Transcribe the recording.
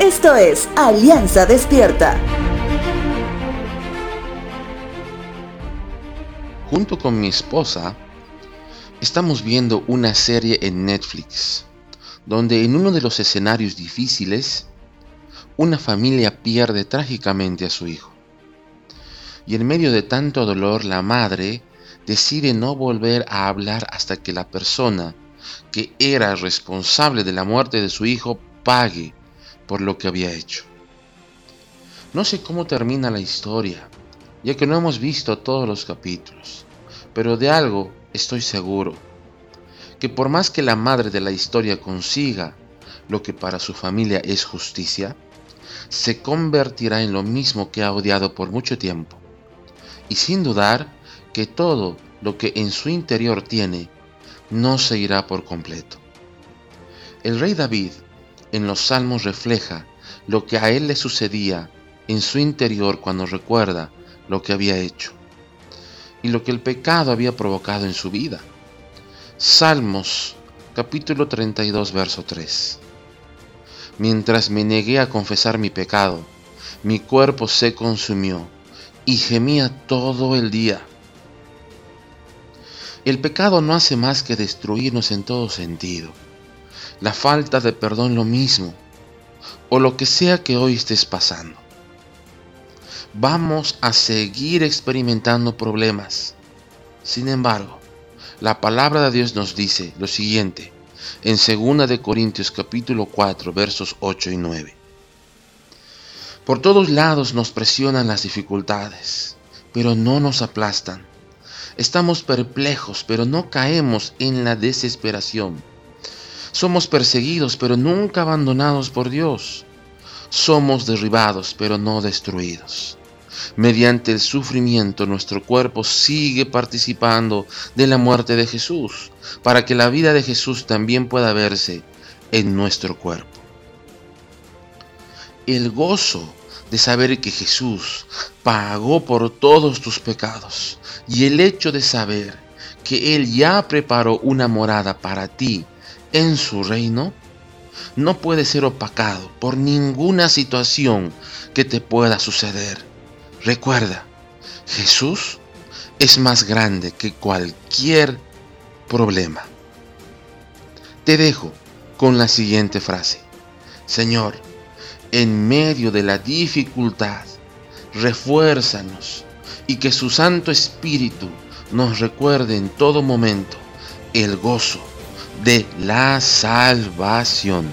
Esto es Alianza Despierta. Junto con mi esposa, estamos viendo una serie en Netflix, donde en uno de los escenarios difíciles, una familia pierde trágicamente a su hijo. Y en medio de tanto dolor, la madre decide no volver a hablar hasta que la persona que era responsable de la muerte de su hijo pague por lo que había hecho. No sé cómo termina la historia, ya que no hemos visto todos los capítulos, pero de algo estoy seguro, que por más que la madre de la historia consiga lo que para su familia es justicia, se convertirá en lo mismo que ha odiado por mucho tiempo, y sin dudar que todo lo que en su interior tiene no se irá por completo. El rey David en los salmos refleja lo que a él le sucedía en su interior cuando recuerda lo que había hecho y lo que el pecado había provocado en su vida. Salmos capítulo 32 verso 3. Mientras me negué a confesar mi pecado, mi cuerpo se consumió y gemía todo el día. El pecado no hace más que destruirnos en todo sentido la falta de perdón lo mismo, o lo que sea que hoy estés pasando. Vamos a seguir experimentando problemas. Sin embargo, la palabra de Dios nos dice lo siguiente en 2 de Corintios capítulo 4 versos 8 y 9. Por todos lados nos presionan las dificultades, pero no nos aplastan. Estamos perplejos, pero no caemos en la desesperación somos perseguidos, pero nunca abandonados por Dios. Somos derribados, pero no destruidos. Mediante el sufrimiento nuestro cuerpo sigue participando de la muerte de Jesús, para que la vida de Jesús también pueda verse en nuestro cuerpo. El gozo de saber que Jesús pagó por todos tus pecados y el hecho de saber que Él ya preparó una morada para ti en su reino no puede ser opacado por ninguna situación que te pueda suceder. Recuerda, Jesús es más grande que cualquier problema. Te dejo con la siguiente frase. Señor, en medio de la dificultad, refuérzanos y que su Santo Espíritu nos recuerde en todo momento el gozo de la salvación.